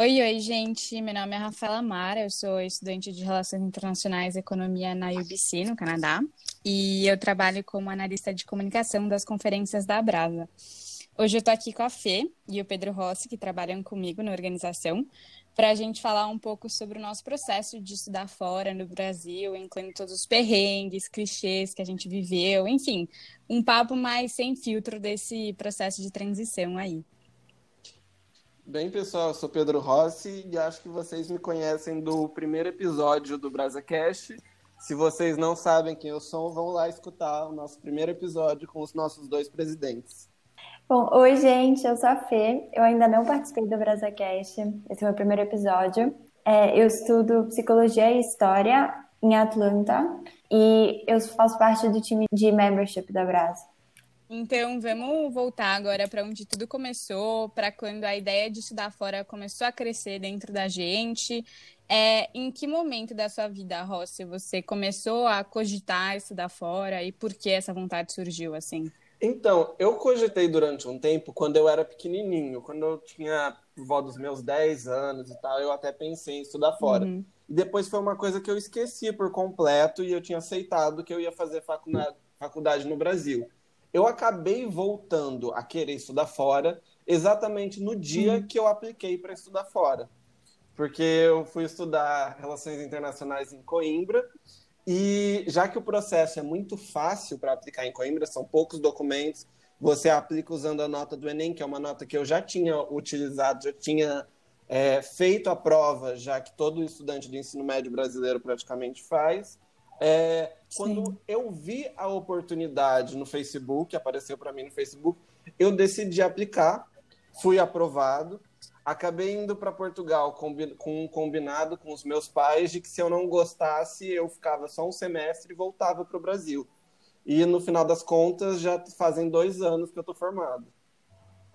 Oi, oi, gente. Meu nome é Rafaela Mara, eu sou estudante de Relações Internacionais e Economia na UBC, no Canadá, e eu trabalho como analista de comunicação das conferências da Abrasa. Hoje eu estou aqui com a Fê e o Pedro Rossi, que trabalham comigo na organização, para a gente falar um pouco sobre o nosso processo de estudar fora no Brasil, incluindo todos os perrengues, clichês que a gente viveu, enfim, um papo mais sem filtro desse processo de transição aí. Bem, pessoal, eu sou Pedro Rossi e acho que vocês me conhecem do primeiro episódio do BrasaCast. Se vocês não sabem quem eu sou, vão lá escutar o nosso primeiro episódio com os nossos dois presidentes. Bom, oi, gente, eu sou a Fê. Eu ainda não participei do BrasaCast, esse é o meu primeiro episódio. É, eu estudo Psicologia e História em Atlanta e eu faço parte do time de membership da Brasa. Então, vamos voltar agora para onde tudo começou, para quando a ideia de estudar fora começou a crescer dentro da gente. É, em que momento da sua vida, Rossi, você começou a cogitar estudar fora e por que essa vontade surgiu assim? Então, eu cogitei durante um tempo quando eu era pequenininho, quando eu tinha por volta dos meus 10 anos e tal, eu até pensei em estudar fora. Uhum. E depois foi uma coisa que eu esqueci por completo e eu tinha aceitado que eu ia fazer faculdade, faculdade no Brasil eu acabei voltando a querer estudar fora exatamente no dia uhum. que eu apliquei para estudar fora. Porque eu fui estudar Relações Internacionais em Coimbra, e já que o processo é muito fácil para aplicar em Coimbra, são poucos documentos, você aplica usando a nota do Enem, que é uma nota que eu já tinha utilizado, já tinha é, feito a prova, já que todo estudante de ensino médio brasileiro praticamente faz. É, quando eu vi a oportunidade no Facebook, apareceu para mim no Facebook, eu decidi aplicar, fui aprovado, acabei indo para Portugal com um combinado com os meus pais de que se eu não gostasse, eu ficava só um semestre e voltava para o Brasil. E no final das contas, já fazem dois anos que eu estou formado.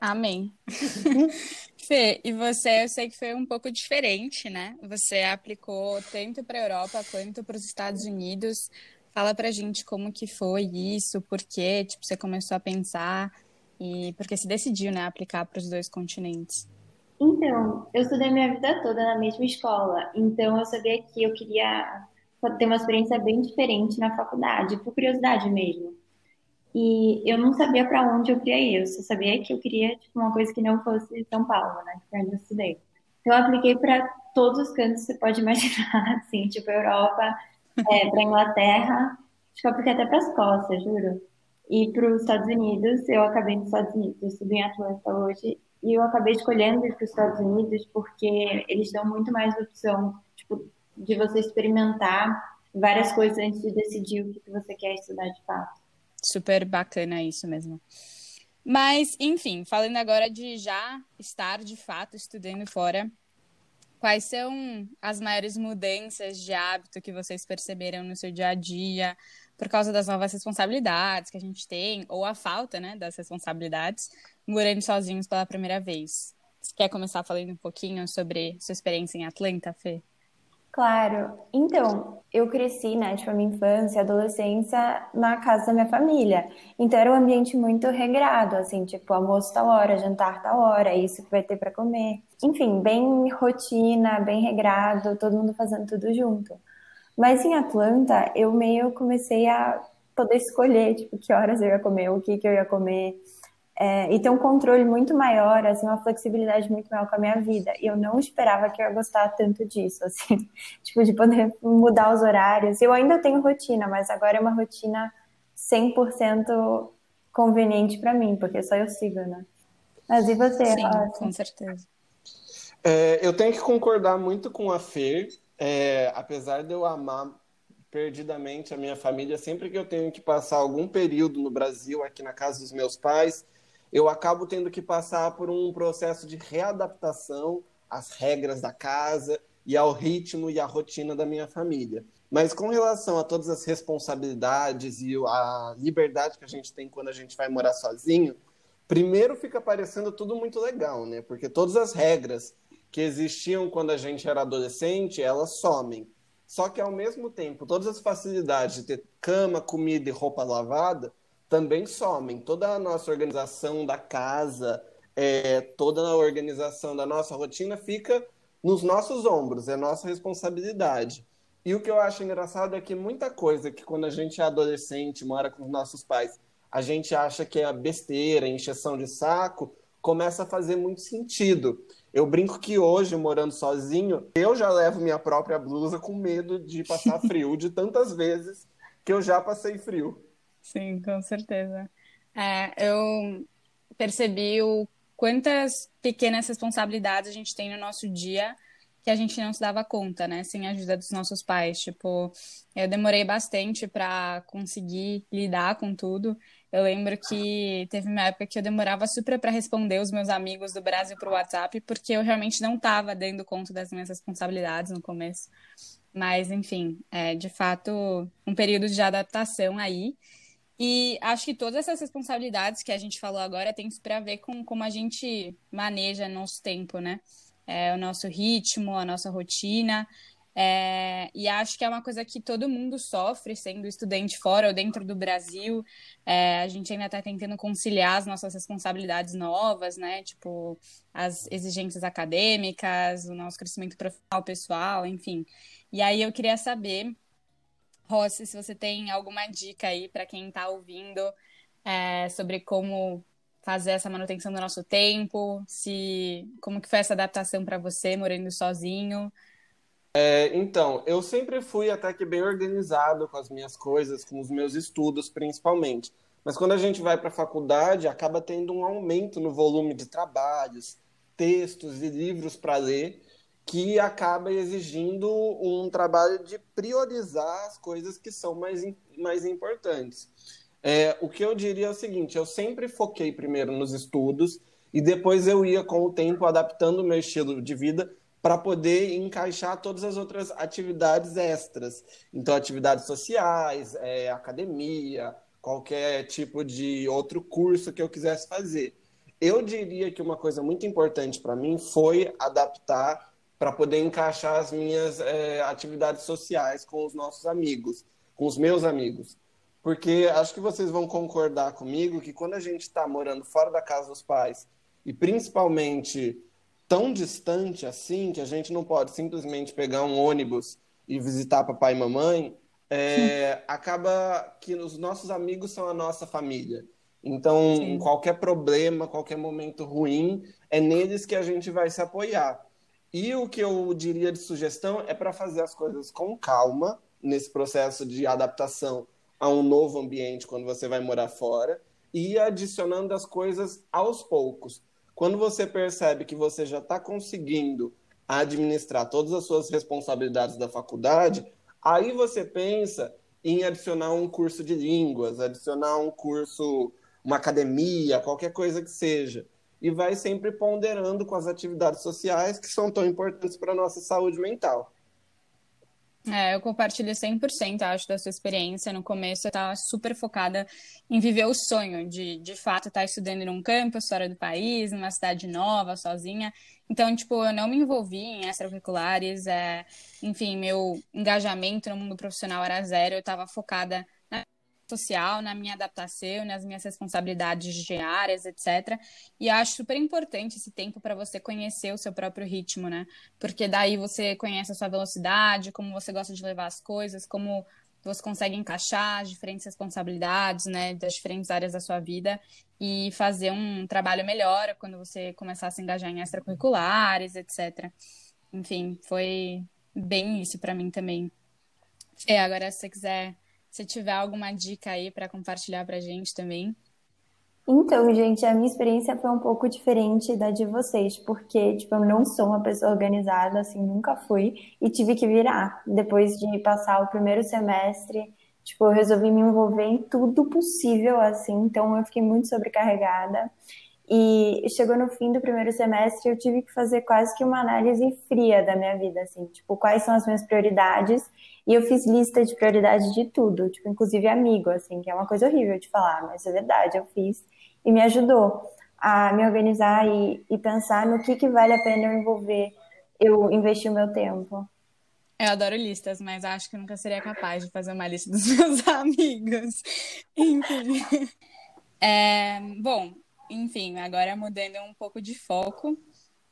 Amém. Fê, e você, eu sei que foi um pouco diferente, né? Você aplicou tanto para a Europa quanto para os Estados Unidos. Fala pra gente como que foi isso, por que tipo, você começou a pensar e por que se decidiu, né, aplicar para os dois continentes. Então, eu estudei minha vida toda na mesma escola, então eu sabia que eu queria ter uma experiência bem diferente na faculdade, por curiosidade mesmo. E eu não sabia para onde eu queria ir, eu só sabia que eu queria tipo, uma coisa que não fosse São Paulo, né? Que eu ainda estudei. Então eu apliquei para todos os cantos que você pode imaginar, assim, tipo Europa, é, para Inglaterra, acho que eu apliquei até para Escócia, juro. E para os Estados Unidos, eu acabei nos Estados Unidos, eu estudo em Atlanta hoje, e eu acabei escolhendo ir para os Estados Unidos porque eles dão muito mais opção, tipo, de você experimentar várias coisas antes de decidir o que você quer estudar de fato. Super bacana isso mesmo. Mas, enfim, falando agora de já estar de fato estudando fora, quais são as maiores mudanças de hábito que vocês perceberam no seu dia a dia por causa das novas responsabilidades que a gente tem, ou a falta né, das responsabilidades, morando sozinhos pela primeira vez? Você quer começar falando um pouquinho sobre sua experiência em Atlanta, Fê? Claro. Então, eu cresci, né, tipo, a minha infância, adolescência na casa da minha família. Então, era um ambiente muito regrado, assim, tipo, almoço tal hora, jantar tal hora, é isso que vai ter para comer. Enfim, bem rotina, bem regrado, todo mundo fazendo tudo junto. Mas em Atlanta, eu meio comecei a poder escolher, tipo, que horas eu ia comer, o que que eu ia comer é, e ter um controle muito maior, assim, uma flexibilidade muito maior com a minha vida. E eu não esperava que eu ia gostar tanto disso, assim, tipo, de poder mudar os horários. Eu ainda tenho rotina, mas agora é uma rotina 100% conveniente para mim, porque só eu sigo, né? Mas e você? Sim, com certeza. É, eu tenho que concordar muito com a Fer, é, apesar de eu amar perdidamente a minha família, sempre que eu tenho que passar algum período no Brasil, aqui na casa dos meus pais, eu acabo tendo que passar por um processo de readaptação às regras da casa e ao ritmo e à rotina da minha família. Mas com relação a todas as responsabilidades e a liberdade que a gente tem quando a gente vai morar sozinho, primeiro fica parecendo tudo muito legal, né? Porque todas as regras que existiam quando a gente era adolescente, elas somem. Só que ao mesmo tempo, todas as facilidades de ter cama, comida e roupa lavada também somem. Toda a nossa organização da casa, é, toda a organização da nossa rotina fica nos nossos ombros, é nossa responsabilidade. E o que eu acho engraçado é que muita coisa que quando a gente é adolescente, mora com os nossos pais, a gente acha que é besteira, encheção de saco, começa a fazer muito sentido. Eu brinco que hoje, morando sozinho, eu já levo minha própria blusa com medo de passar frio, de tantas vezes que eu já passei frio. Sim, com certeza. É, eu percebi o quantas pequenas responsabilidades a gente tem no nosso dia que a gente não se dava conta, né? Sem a ajuda dos nossos pais. Tipo, eu demorei bastante para conseguir lidar com tudo. Eu lembro que teve uma época que eu demorava super para responder os meus amigos do Brasil pro WhatsApp, porque eu realmente não estava dando conta das minhas responsabilidades no começo. Mas, enfim, é de fato um período de adaptação aí. E acho que todas essas responsabilidades que a gente falou agora tem super a ver com como a gente maneja nosso tempo, né? É, o nosso ritmo, a nossa rotina. É, e acho que é uma coisa que todo mundo sofre, sendo estudante fora ou dentro do Brasil. É, a gente ainda está tentando conciliar as nossas responsabilidades novas, né? Tipo, as exigências acadêmicas, o nosso crescimento profissional, pessoal, enfim. E aí eu queria saber, Rossi, se você tem alguma dica aí para quem está ouvindo é, sobre como fazer essa manutenção do nosso tempo, se como que foi essa adaptação para você morando sozinho. É, então, eu sempre fui até que bem organizado com as minhas coisas, com os meus estudos principalmente. Mas quando a gente vai para a faculdade, acaba tendo um aumento no volume de trabalhos, textos e livros para ler, que acaba exigindo um trabalho de priorizar as coisas que são mais, mais importantes. É, o que eu diria é o seguinte: eu sempre foquei primeiro nos estudos e depois eu ia, com o tempo, adaptando o meu estilo de vida para poder encaixar todas as outras atividades extras. Então, atividades sociais, é, academia, qualquer tipo de outro curso que eu quisesse fazer. Eu diria que uma coisa muito importante para mim foi adaptar para poder encaixar as minhas é, atividades sociais com os nossos amigos, com os meus amigos. Porque acho que vocês vão concordar comigo que quando a gente está morando fora da casa dos pais, e principalmente tão distante assim que a gente não pode simplesmente pegar um ônibus e visitar papai e mamãe, é, acaba que os nossos amigos são a nossa família. Então, Sim. qualquer problema, qualquer momento ruim, é neles que a gente vai se apoiar. E o que eu diria de sugestão é para fazer as coisas com calma nesse processo de adaptação a um novo ambiente quando você vai morar fora e adicionando as coisas aos poucos. Quando você percebe que você já está conseguindo administrar todas as suas responsabilidades da faculdade, aí você pensa em adicionar um curso de línguas, adicionar um curso, uma academia, qualquer coisa que seja. E vai sempre ponderando com as atividades sociais que são tão importantes para a nossa saúde mental. É, eu compartilho 100%, acho, da sua experiência. No começo, eu estava super focada em viver o sonho de, de fato, estar estudando num campus fora do país, numa cidade nova, sozinha. Então, tipo, eu não me envolvi em extracurriculares. É, enfim, meu engajamento no mundo profissional era zero. Eu estava focada social, na minha adaptação, nas minhas responsabilidades diárias, etc. E acho super importante esse tempo para você conhecer o seu próprio ritmo, né? Porque daí você conhece a sua velocidade, como você gosta de levar as coisas, como você consegue encaixar as diferentes responsabilidades, né, das diferentes áreas da sua vida e fazer um trabalho melhor quando você começar a se engajar em extracurriculares, etc. Enfim, foi bem isso para mim também. É, agora se você quiser se tiver alguma dica aí para compartilhar para a gente também. Então, gente, a minha experiência foi um pouco diferente da de vocês, porque, tipo, eu não sou uma pessoa organizada, assim, nunca fui, e tive que virar. Depois de passar o primeiro semestre, tipo, eu resolvi me envolver em tudo possível, assim, então eu fiquei muito sobrecarregada. E chegou no fim do primeiro semestre, eu tive que fazer quase que uma análise fria da minha vida, assim, tipo, quais são as minhas prioridades e eu fiz lista de prioridade de tudo, tipo, inclusive amigo, assim, que é uma coisa horrível de falar, mas é verdade, eu fiz. E me ajudou a me organizar e, e pensar no que, que vale a pena eu envolver, eu investir o meu tempo. Eu adoro listas, mas acho que nunca seria capaz de fazer uma lista dos meus amigos. Enfim. É, bom, enfim, agora mudando um pouco de foco,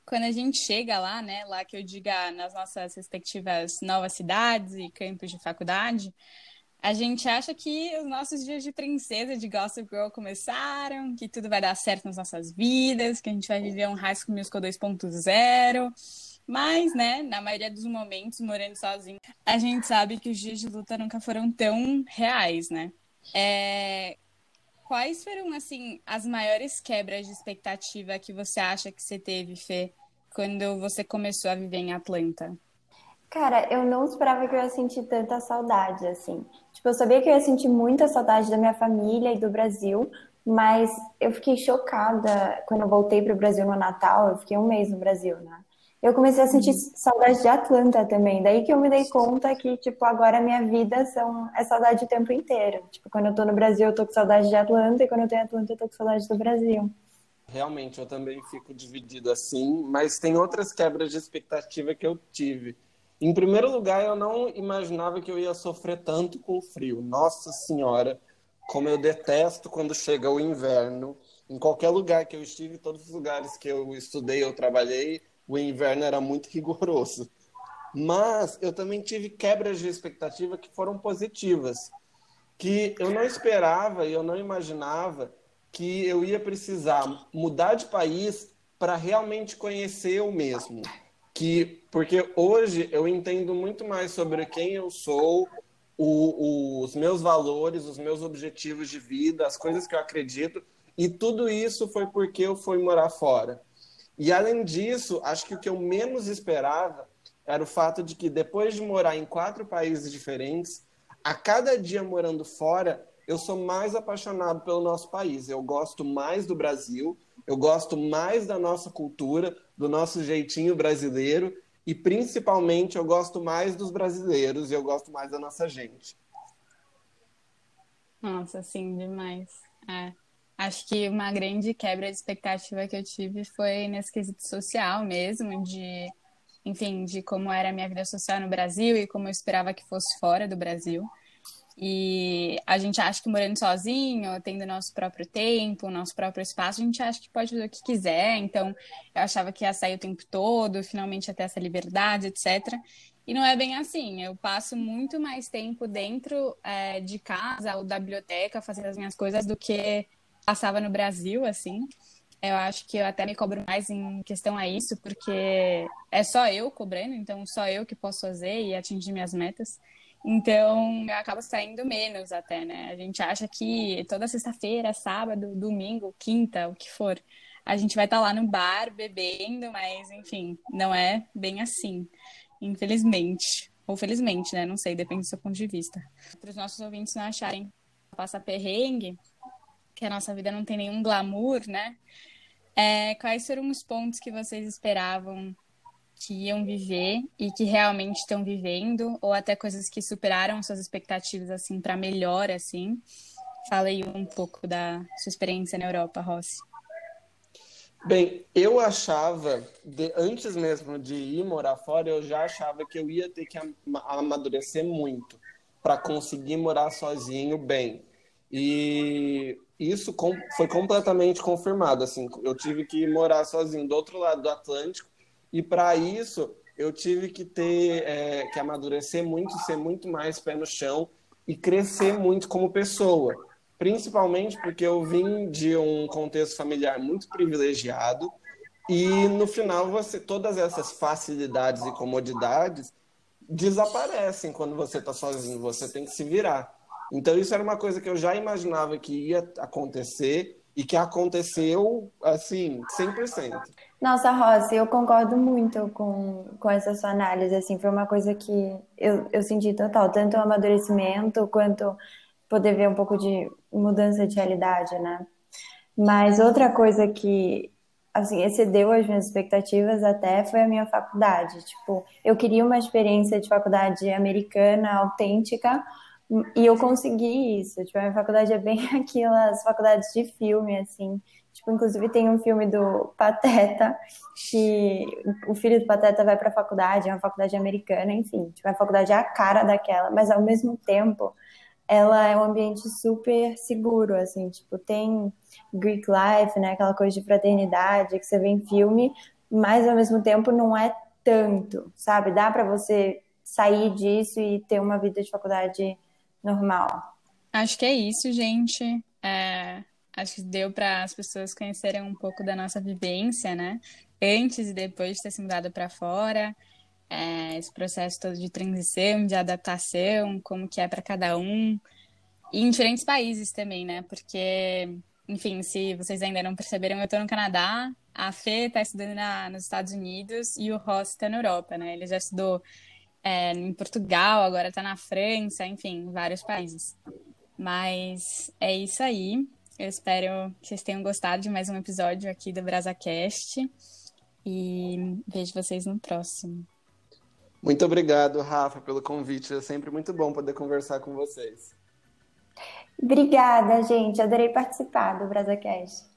quando a gente chega lá, né, lá que eu diga nas nossas respectivas novas cidades e campos de faculdade, a gente acha que os nossos dias de princesa de Gossip Girl começaram, que tudo vai dar certo nas nossas vidas, que a gente vai viver um High School Musical 2.0. Mas, né, na maioria dos momentos, morando sozinho, a gente sabe que os dias de luta nunca foram tão reais, né? É... Quais foram, assim, as maiores quebras de expectativa que você acha que você teve, Fê, quando você começou a viver em Atlanta? Cara, eu não esperava que eu ia sentir tanta saudade, assim. Tipo, eu sabia que eu ia sentir muita saudade da minha família e do Brasil, mas eu fiquei chocada quando eu voltei para o Brasil no Natal. Eu fiquei um mês no Brasil, né? Eu comecei a sentir uhum. saudade de Atlanta também. Daí que eu me dei conta que, tipo, agora a minha vida são, é saudade o tempo inteiro. Tipo, quando eu tô no Brasil, eu tô com saudade de Atlanta, e quando eu tô em Atlanta, eu tô com saudade do Brasil. Realmente, eu também fico dividido assim, mas tem outras quebras de expectativa que eu tive. Em primeiro lugar, eu não imaginava que eu ia sofrer tanto com o frio. Nossa Senhora, como eu detesto quando chega o inverno. Em qualquer lugar que eu estive, todos os lugares que eu estudei, eu trabalhei, o inverno era muito rigoroso. Mas eu também tive quebras de expectativa que foram positivas, que eu não esperava e eu não imaginava que eu ia precisar mudar de país para realmente conhecer o mesmo que porque hoje eu entendo muito mais sobre quem eu sou, o, os meus valores, os meus objetivos de vida, as coisas que eu acredito, e tudo isso foi porque eu fui morar fora. E além disso, acho que o que eu menos esperava era o fato de que depois de morar em quatro países diferentes, a cada dia morando fora, eu sou mais apaixonado pelo nosso país. Eu gosto mais do Brasil, eu gosto mais da nossa cultura, do nosso jeitinho brasileiro e principalmente eu gosto mais dos brasileiros e eu gosto mais da nossa gente. Nossa, sim, demais. É. Acho que uma grande quebra de expectativa que eu tive foi nesse quesito social mesmo, de, enfim, de como era a minha vida social no Brasil e como eu esperava que fosse fora do Brasil. E a gente acha que morando sozinho, tendo nosso próprio tempo, nosso próprio espaço, a gente acha que pode fazer o que quiser. Então, eu achava que ia sair o tempo todo, finalmente até essa liberdade, etc. E não é bem assim. Eu passo muito mais tempo dentro é, de casa ou da biblioteca fazendo as minhas coisas do que passava no Brasil, assim. Eu acho que eu até me cobro mais em questão a isso, porque é só eu cobrando, então só eu que posso fazer e atingir minhas metas. Então, eu acabo saindo menos até, né? A gente acha que toda sexta-feira, sábado, domingo, quinta, o que for, a gente vai estar tá lá no bar bebendo, mas enfim, não é bem assim, infelizmente. Ou felizmente, né? Não sei, depende do seu ponto de vista. Para os nossos ouvintes não acharem passa perrengue, que a nossa vida não tem nenhum glamour, né? É, quais foram os pontos que vocês esperavam que iam viver e que realmente estão vivendo, ou até coisas que superaram suas expectativas, assim, para melhor, assim. Fala aí um pouco da sua experiência na Europa, Rossi. Bem, eu achava, de, antes mesmo de ir morar fora, eu já achava que eu ia ter que amadurecer muito para conseguir morar sozinho bem. E isso com, foi completamente confirmado. Assim, eu tive que morar sozinho do outro lado do Atlântico e para isso eu tive que ter é, que amadurecer muito, ser muito mais pé no chão e crescer muito como pessoa. Principalmente porque eu vim de um contexto familiar muito privilegiado e no final você todas essas facilidades e comodidades desaparecem quando você está sozinho, você tem que se virar. Então isso era uma coisa que eu já imaginava que ia acontecer e que aconteceu assim 100%. Nossa, Rossi, eu concordo muito com, com essa sua análise, assim, foi uma coisa que eu, eu senti total, tanto o amadurecimento quanto poder ver um pouco de mudança de realidade, né? Mas outra coisa que, assim, excedeu as minhas expectativas até foi a minha faculdade, tipo, eu queria uma experiência de faculdade americana, autêntica, e eu consegui isso, tipo, a minha faculdade é bem aquelas faculdades de filme, assim, Tipo, inclusive tem um filme do Pateta, que o filho do Pateta vai para a faculdade, é uma faculdade americana, enfim, tipo, a faculdade é a cara daquela, mas ao mesmo tempo ela é um ambiente super seguro, assim, tipo, tem Greek life, né, aquela coisa de fraternidade que você vê em filme, mas ao mesmo tempo não é tanto, sabe? Dá para você sair disso e ter uma vida de faculdade normal. Acho que é isso, gente. É, acho que deu para as pessoas conhecerem um pouco da nossa vivência, né? Antes e depois de ter se mudado para fora é, esse processo todo de transição, de adaptação, como que é para cada um, e em diferentes países também, né? Porque, enfim, se vocês ainda não perceberam, eu estou no Canadá, a Fê está estudando na, nos Estados Unidos e o Ross está na Europa, né? Ele já estudou é, em Portugal, agora está na França, enfim, vários países. Mas é isso aí. Eu espero que vocês tenham gostado de mais um episódio aqui do BrasaCast. E vejo vocês no próximo. Muito obrigado, Rafa, pelo convite. É sempre muito bom poder conversar com vocês. Obrigada, gente. Adorei participar do BrasaCast.